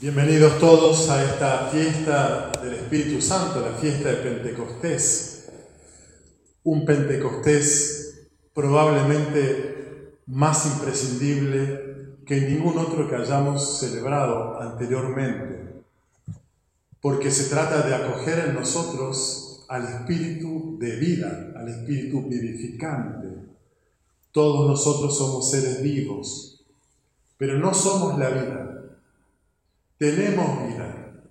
Bienvenidos todos a esta fiesta del Espíritu Santo, la fiesta de Pentecostés. Un Pentecostés probablemente más imprescindible que ningún otro que hayamos celebrado anteriormente, porque se trata de acoger en nosotros al Espíritu de vida, al Espíritu vivificante. Todos nosotros somos seres vivos, pero no somos la vida tenemos vida,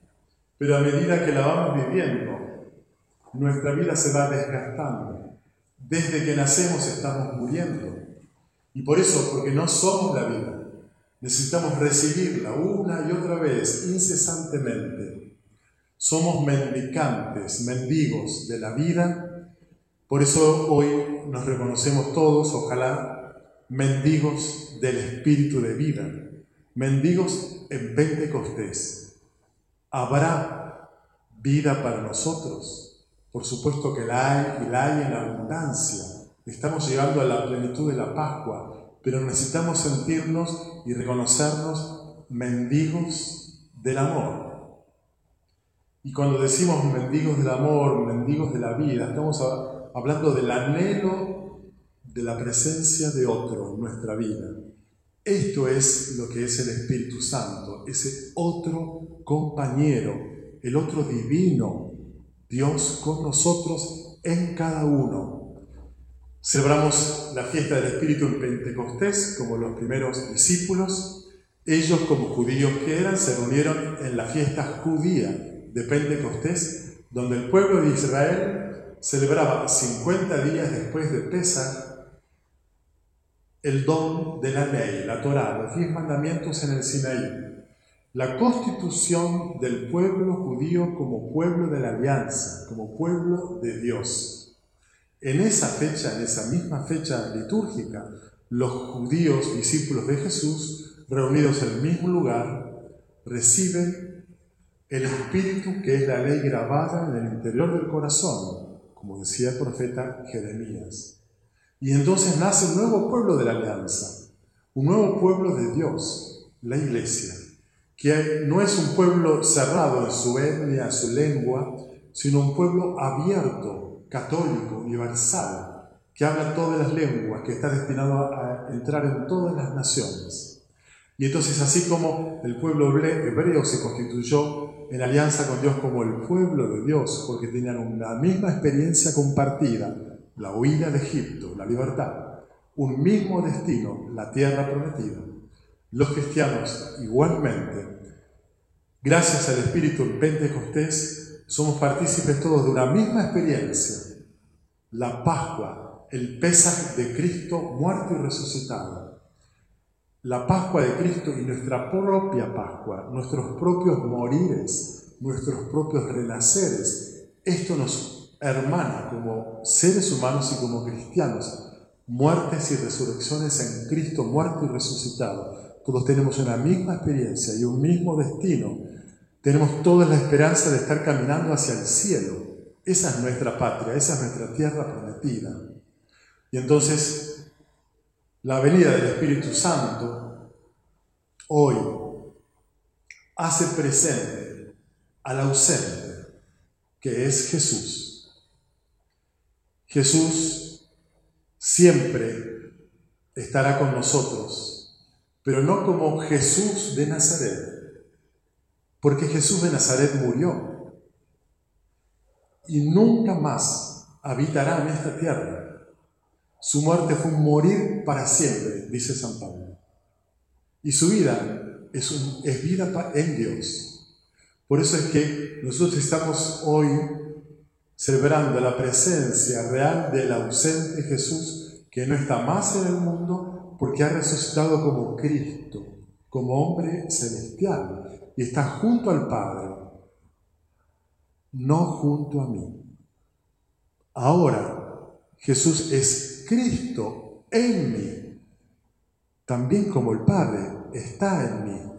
pero a medida que la vamos viviendo, nuestra vida se va desgastando. Desde que nacemos estamos muriendo. Y por eso, porque no somos la vida, necesitamos recibirla una y otra vez, incesantemente. Somos mendicantes, mendigos de la vida. Por eso hoy nos reconocemos todos, ojalá, mendigos del espíritu de vida mendigos en Pentecostés. ¿Habrá vida para nosotros? Por supuesto que la hay y la hay en abundancia. Estamos llegando a la plenitud de la Pascua, pero necesitamos sentirnos y reconocernos mendigos del amor. Y cuando decimos mendigos del amor, mendigos de la vida, estamos hablando del anhelo de la presencia de otro en nuestra vida. Esto es lo que es el Espíritu Santo, ese otro compañero, el otro divino, Dios con nosotros en cada uno. Celebramos la fiesta del Espíritu en Pentecostés como los primeros discípulos. Ellos como judíos que eran se reunieron en la fiesta judía de Pentecostés, donde el pueblo de Israel celebraba 50 días después de Pesach el don de la ley, la Torá, los diez mandamientos en el Sinaí, la constitución del pueblo judío como pueblo de la alianza, como pueblo de Dios. En esa fecha, en esa misma fecha litúrgica, los judíos discípulos de Jesús, reunidos en el mismo lugar, reciben el Espíritu que es la ley grabada en el interior del corazón, como decía el profeta Jeremías. Y entonces nace un nuevo pueblo de la alianza, un nuevo pueblo de Dios, la iglesia, que no es un pueblo cerrado en su etnia, su lengua, sino un pueblo abierto, católico, universal, que habla todas las lenguas, que está destinado a entrar en todas las naciones. Y entonces así como el pueblo hebreo se constituyó en alianza con Dios como el pueblo de Dios, porque tenían una misma experiencia compartida, la huida de Egipto, la libertad, un mismo destino, la tierra prometida. Los cristianos igualmente, gracias al Espíritu en Pentecostés, somos partícipes todos de una misma experiencia, la Pascua, el Pesaj de Cristo muerto y resucitado. La Pascua de Cristo y nuestra propia Pascua, nuestros propios morires, nuestros propios renaceres, esto nos hermana como seres humanos y como cristianos, muertes y resurrecciones en Cristo, muerto y resucitado. Todos tenemos una misma experiencia y un mismo destino. Tenemos toda la esperanza de estar caminando hacia el cielo. Esa es nuestra patria, esa es nuestra tierra prometida. Y entonces, la venida del Espíritu Santo hoy hace presente al ausente, que es Jesús. Jesús siempre estará con nosotros, pero no como Jesús de Nazaret, porque Jesús de Nazaret murió y nunca más habitará en esta tierra. Su muerte fue un morir para siempre, dice San Pablo. Y su vida es, es vida en Dios. Por eso es que nosotros estamos hoy celebrando la presencia real del ausente Jesús que no está más en el mundo porque ha resucitado como Cristo, como hombre celestial y está junto al Padre, no junto a mí. Ahora Jesús es Cristo en mí, también como el Padre está en mí.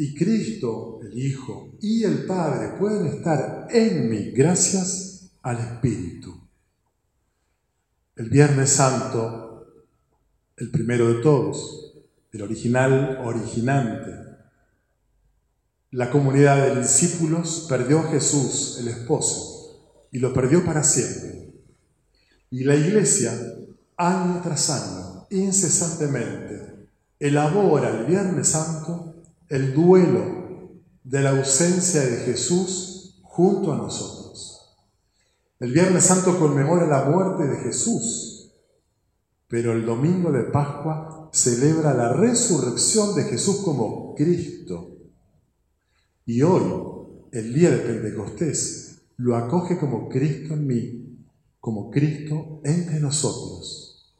Y Cristo, el Hijo y el Padre pueden estar en mí gracias al Espíritu. El Viernes Santo, el primero de todos, el original originante, La comunidad de discípulos perdió a Jesús, el esposo, y lo perdió para siempre. Y la iglesia, año tras año, incesantemente, elabora el Viernes Santo el duelo de la ausencia de Jesús junto a nosotros. El Viernes Santo conmemora la muerte de Jesús, pero el domingo de Pascua celebra la resurrección de Jesús como Cristo. Y hoy, el día de Pentecostés, lo acoge como Cristo en mí, como Cristo entre nosotros.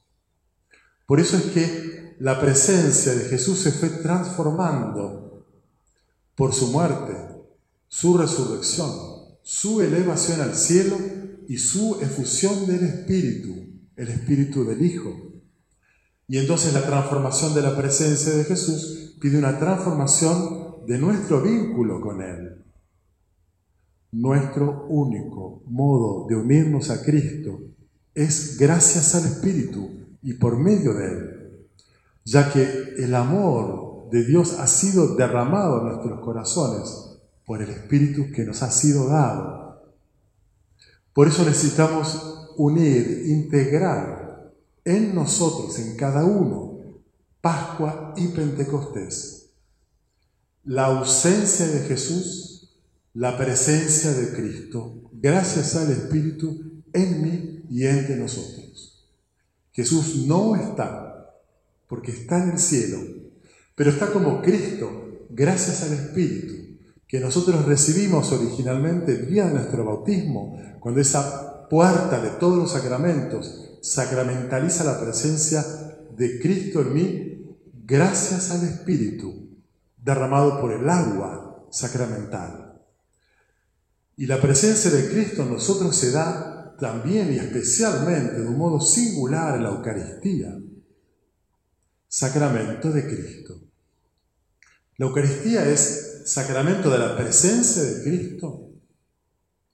Por eso es que la presencia de Jesús se fue transformando por su muerte, su resurrección, su elevación al cielo y su efusión del Espíritu, el Espíritu del Hijo. Y entonces la transformación de la presencia de Jesús pide una transformación de nuestro vínculo con Él. Nuestro único modo de unirnos a Cristo es gracias al Espíritu y por medio de Él, ya que el amor de Dios ha sido derramado en nuestros corazones por el Espíritu que nos ha sido dado. Por eso necesitamos unir, integrar en nosotros, en cada uno, Pascua y Pentecostés. La ausencia de Jesús, la presencia de Cristo, gracias al Espíritu en mí y entre nosotros. Jesús no está, porque está en el cielo, pero está como Cristo, gracias al Espíritu, que nosotros recibimos originalmente el día de nuestro bautismo, cuando esa puerta de todos los sacramentos sacramentaliza la presencia de Cristo en mí, gracias al Espíritu derramado por el agua sacramental. Y la presencia de Cristo en nosotros se da también y especialmente de un modo singular en la Eucaristía, sacramento de Cristo. La Eucaristía es sacramento de la presencia de Cristo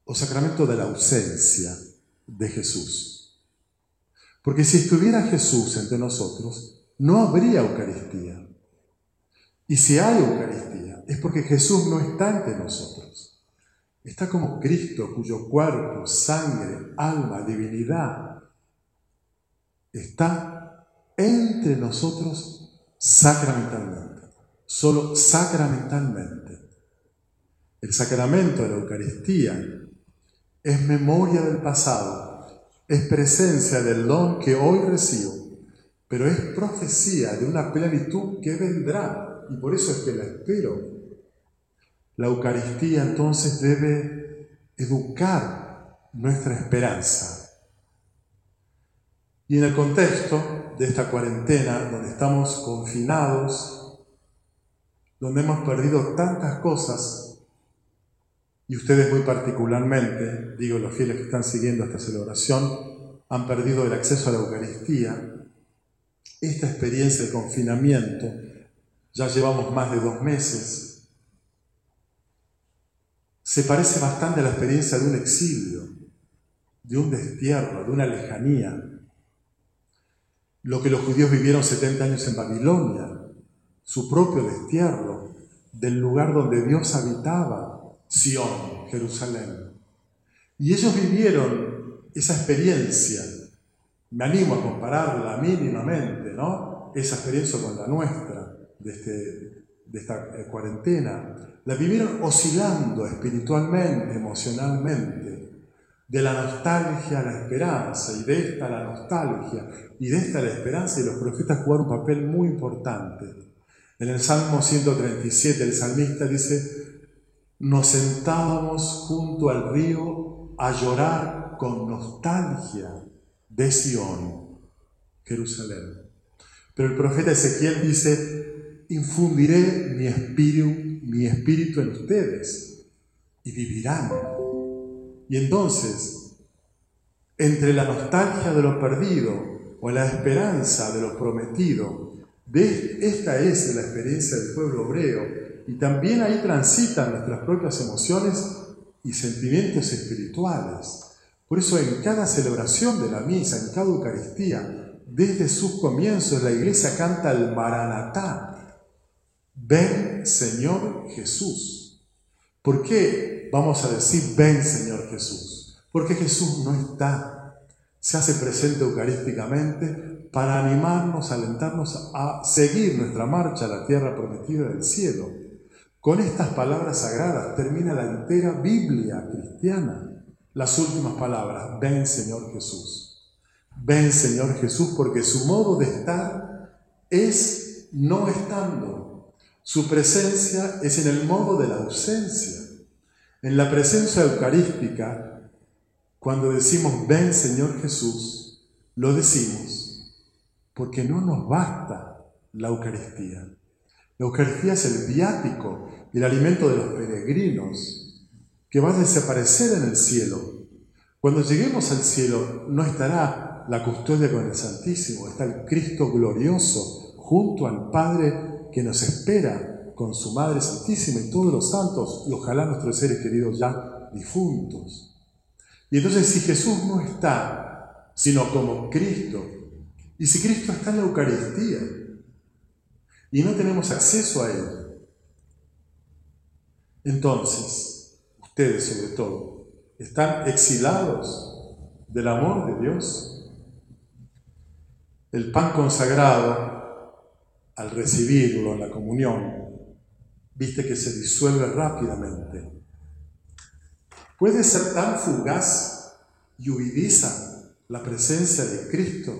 o sacramento de la ausencia de Jesús. Porque si estuviera Jesús entre nosotros, no habría Eucaristía. Y si hay Eucaristía, es porque Jesús no está entre nosotros. Está como Cristo, cuyo cuerpo, sangre, alma, divinidad, está entre nosotros sacramentalmente, solo sacramentalmente. El sacramento de la Eucaristía es memoria del pasado, es presencia del don que hoy recibo, pero es profecía de una plenitud que vendrá y por eso es que la espero. La Eucaristía entonces debe educar nuestra esperanza. Y en el contexto de esta cuarentena, donde estamos confinados, donde hemos perdido tantas cosas, y ustedes muy particularmente, digo los fieles que están siguiendo esta celebración, han perdido el acceso a la Eucaristía, esta experiencia de confinamiento, ya llevamos más de dos meses, se parece bastante a la experiencia de un exilio, de un destierro, de una lejanía. Lo que los judíos vivieron 70 años en Babilonia, su propio destierro del lugar donde Dios habitaba, Sión, Jerusalén. Y ellos vivieron esa experiencia. Me animo a compararla mínimamente, ¿no? Esa experiencia con la nuestra de, este, de esta eh, cuarentena. La vivieron oscilando espiritualmente, emocionalmente, de la nostalgia a la esperanza, y de esta a la nostalgia, y de esta a la esperanza, y los profetas jugaron un papel muy importante. En el Salmo 137 el salmista dice, nos sentábamos junto al río a llorar con nostalgia de Sión, Jerusalén. Pero el profeta Ezequiel dice, infundiré mi espíritu, mi espíritu en ustedes y vivirán. Y entonces, entre la nostalgia de lo perdido o la esperanza de lo prometido, esta es la experiencia del pueblo hebreo, y también ahí transitan nuestras propias emociones y sentimientos espirituales. Por eso en cada celebración de la misa, en cada Eucaristía, desde sus comienzos la iglesia canta el Maranatá. Ven Señor Jesús. ¿Por qué vamos a decir, ven Señor Jesús? Porque Jesús no está, se hace presente eucarísticamente para animarnos, alentarnos a seguir nuestra marcha a la tierra prometida del cielo. Con estas palabras sagradas termina la entera Biblia cristiana. Las últimas palabras, ven Señor Jesús. Ven Señor Jesús porque su modo de estar es no estando. Su presencia es en el modo de la ausencia. En la presencia eucarística, cuando decimos ven Señor Jesús, lo decimos porque no nos basta la Eucaristía. La Eucaristía es el viático, el alimento de los peregrinos, que va a desaparecer en el cielo. Cuando lleguemos al cielo no estará la custodia con el Santísimo, está el Cristo glorioso junto al Padre que nos espera con su Madre Santísima y todos los santos y ojalá nuestros seres queridos ya difuntos. Y entonces si Jesús no está, sino como Cristo, y si Cristo está en la Eucaristía y no tenemos acceso a Él, entonces ustedes sobre todo, están exilados del amor de Dios. El pan consagrado, al recibirlo en la comunión, viste que se disuelve rápidamente. ¿Puede ser tan fugaz y huidiza la presencia de Cristo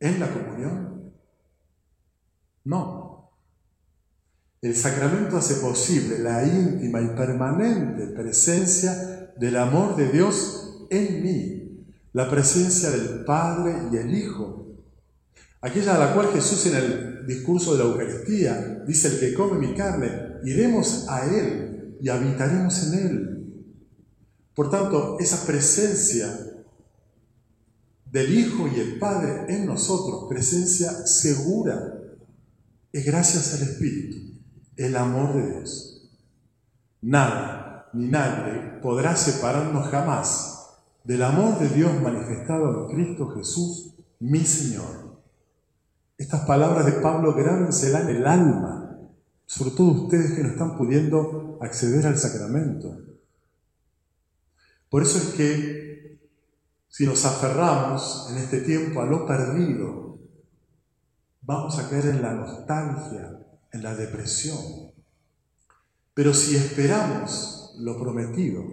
en la comunión? No. El sacramento hace posible la íntima y permanente presencia del amor de Dios en mí, la presencia del Padre y el Hijo. Aquella a la cual Jesús en el discurso de la Eucaristía dice, el que come mi carne, iremos a Él y habitaremos en Él. Por tanto, esa presencia del Hijo y el Padre en nosotros, presencia segura, es gracias al Espíritu el amor de Dios. Nada ni nadie podrá separarnos jamás del amor de Dios manifestado en Cristo Jesús, mi Señor. Estas palabras de Pablo grábenselas en el alma, sobre todo ustedes que no están pudiendo acceder al sacramento. Por eso es que si nos aferramos en este tiempo a lo perdido, vamos a caer en la nostalgia, en la depresión. Pero si esperamos lo prometido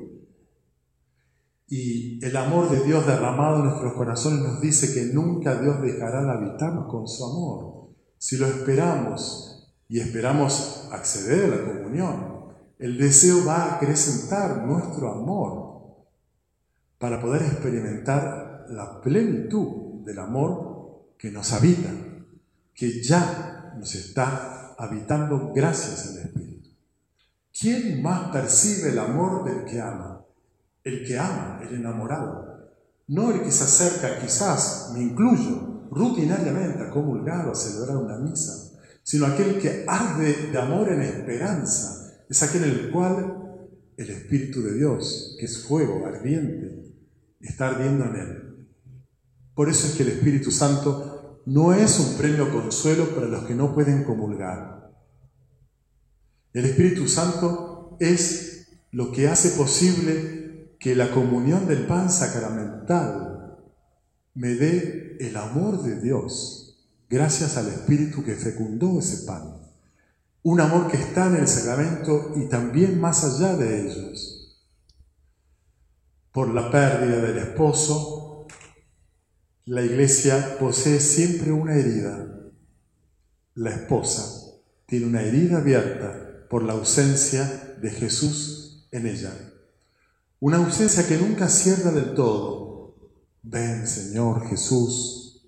y el amor de Dios derramado en nuestros corazones nos dice que nunca Dios dejará de habitarnos con su amor, si lo esperamos y esperamos acceder a la comunión, el deseo va a acrecentar nuestro amor para poder experimentar la plenitud del amor que nos habita, que ya nos está habitando gracias al Espíritu. ¿Quién más percibe el amor del que ama? El que ama, el enamorado. No el que se acerca, quizás, me incluyo, rutinariamente a comulgar o a celebrar una misa, sino aquel que arde de amor en esperanza. Es aquel en el cual el Espíritu de Dios, que es fuego ardiente, está ardiendo en él. Por eso es que el Espíritu Santo no es un premio consuelo para los que no pueden comulgar. El Espíritu Santo es lo que hace posible que la comunión del pan sacramental me dé el amor de Dios, gracias al Espíritu que fecundó ese pan. Un amor que está en el sacramento y también más allá de ellos. Por la pérdida del esposo, la iglesia posee siempre una herida. La esposa tiene una herida abierta por la ausencia de Jesús en ella. Una ausencia que nunca cierra del todo. Ven, Señor Jesús.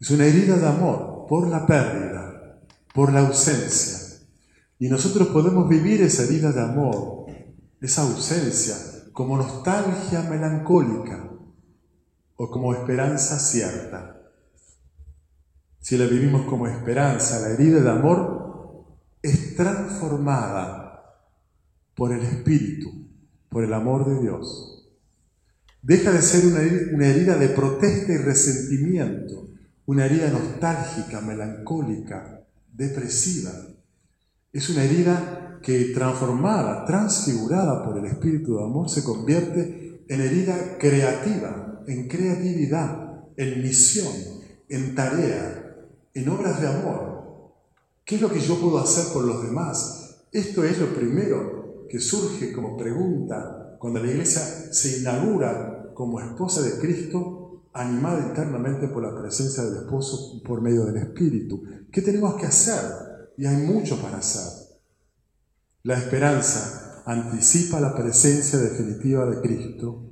Es una herida de amor por la pérdida, por la ausencia. Y nosotros podemos vivir esa herida de amor, esa ausencia, como nostalgia melancólica o como esperanza cierta. Si la vivimos como esperanza, la herida de amor es transformada por el Espíritu, por el amor de Dios. Deja de ser una herida de protesta y resentimiento, una herida nostálgica, melancólica, depresiva. Es una herida que transformada, transfigurada por el Espíritu de Amor, se convierte en herida creativa, en creatividad, en misión, en tarea, en obras de amor. ¿Qué es lo que yo puedo hacer por los demás? Esto es lo primero que surge como pregunta cuando la iglesia se inaugura como esposa de Cristo, animada internamente por la presencia del esposo por medio del Espíritu. ¿Qué tenemos que hacer? Y hay mucho para hacer. La esperanza anticipa la presencia definitiva de Cristo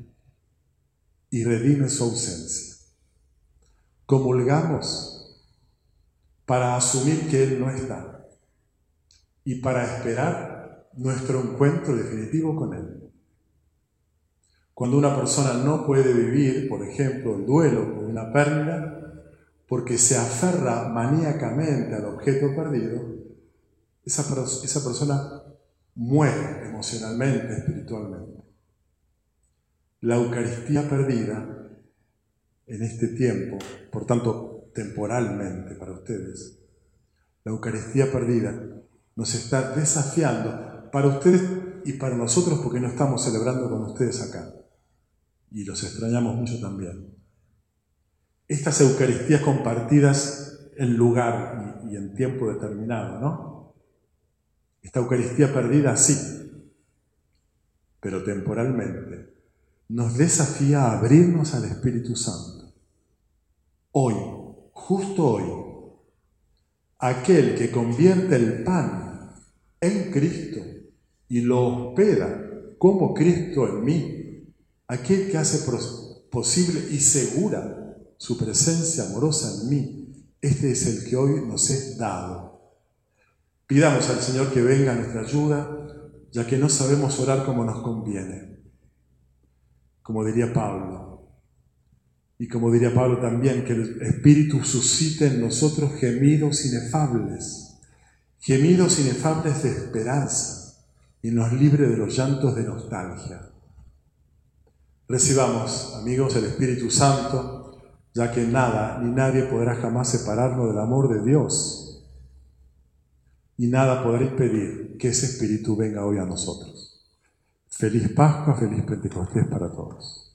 y redime su ausencia. Comulgamos para asumir que Él no está y para esperar nuestro encuentro definitivo con Él. Cuando una persona no puede vivir, por ejemplo, el duelo por una pérdida, porque se aferra maníacamente al objeto perdido, esa, esa persona muere emocionalmente, espiritualmente. La Eucaristía perdida en este tiempo, por tanto temporalmente para ustedes, la Eucaristía perdida nos está desafiando para ustedes y para nosotros porque no estamos celebrando con ustedes acá. Y los extrañamos mucho también. Estas Eucaristías compartidas en lugar y, en tiempo determinado, ¿no? Esta Eucaristía perdida, sí, pero temporalmente, nos desafía a abrirnos al Espíritu Santo. Hoy, justo hoy, aquel que convierte el pan en Cristo y lo hospeda como Cristo en mí, aquel que hace posible y segura su presencia amorosa en mí, este es el que hoy nos es dado Pidamos al Señor que venga a nuestra ayuda, ya que no sabemos orar como nos conviene. Como diría Pablo. Y como diría Pablo también, que el Espíritu suscite en nosotros gemidos inefables, gemidos inefables de esperanza, y nos libre de los llantos de nostalgia. Recibamos, amigos, el Espíritu Santo, ya que nada ni nadie podrá jamás separarnos del amor de Dios y nada podrá impedir que ese espíritu venga hoy a nosotros. Feliz Pascua, feliz Pentecostés para todos.